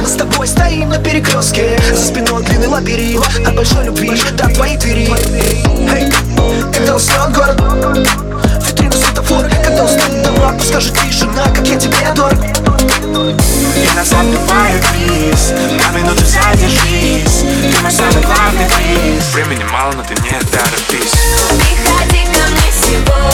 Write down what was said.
Мы с тобой стоим на перекрестке. За спиной длинный лабиринт От большой любви до твоей двери. Hey, Когда уснет город? Витрины светофор Когда уснет дома Пусть скажет тишина, как я тебе дорог. И нас отбивает приз На минуту задержись. Ты мой самый главный приз. Времени мало, но ты не торопись Приходи ко мне сегодня